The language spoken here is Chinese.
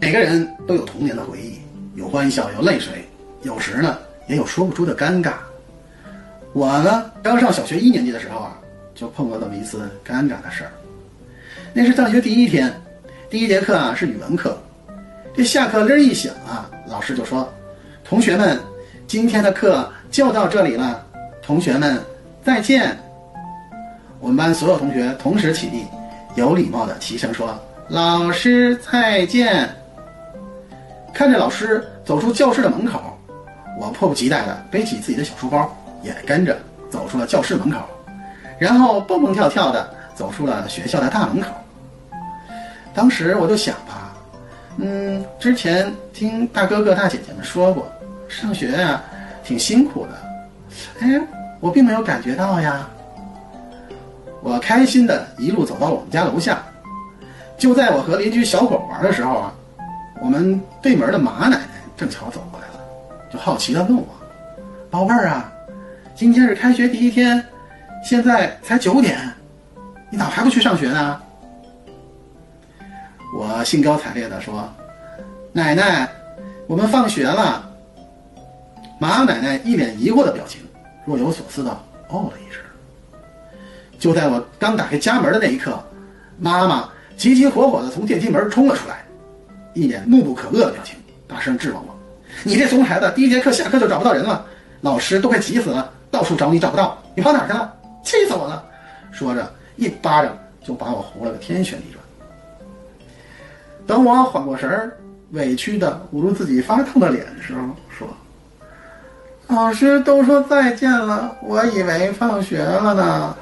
每个人都有童年的回忆，有欢笑，有泪水，有时呢也有说不出的尴尬。我呢刚上小学一年级的时候啊，就碰过这么一次尴尬的事儿。那是上学第一天，第一节课啊是语文课，这下课铃一响啊，老师就说：“同学们，今天的课就到这里了，同学们再见。”我们班所有同学同时起立，有礼貌的齐声说：“老师再见。”看着老师走出教室的门口，我迫不及待地背起自己的小书包，也跟着走出了教室门口，然后蹦蹦跳跳地走出了学校的大门口。当时我就想吧，嗯，之前听大哥哥大姐姐们说过，上学呀挺辛苦的，哎，我并没有感觉到呀。我开心地一路走到我们家楼下，就在我和邻居小狗玩的时候啊。我们对门的马奶奶正巧走过来了，就好奇地问我：“宝贝儿啊，今天是开学第一天，现在才九点，你咋还不去上学呢？”我兴高采烈地说：“奶奶，我们放学了。”马奶奶一脸疑惑的表情，若有所思地哦了一声。就在我刚打开家门的那一刻，妈妈急急火火地从电梯门冲了出来。一脸怒不可遏的表情，大声质问我：“你这怂孩子，第一节课下课就找不到人了，老师都快急死了，到处找你找不到，你跑哪去了？气死我了！”说着，一巴掌就把我呼了个天旋地转。等我缓过神儿，委屈的捂住自己发烫的脸的时候，说：“老师都说再见了，我以为放学了呢。”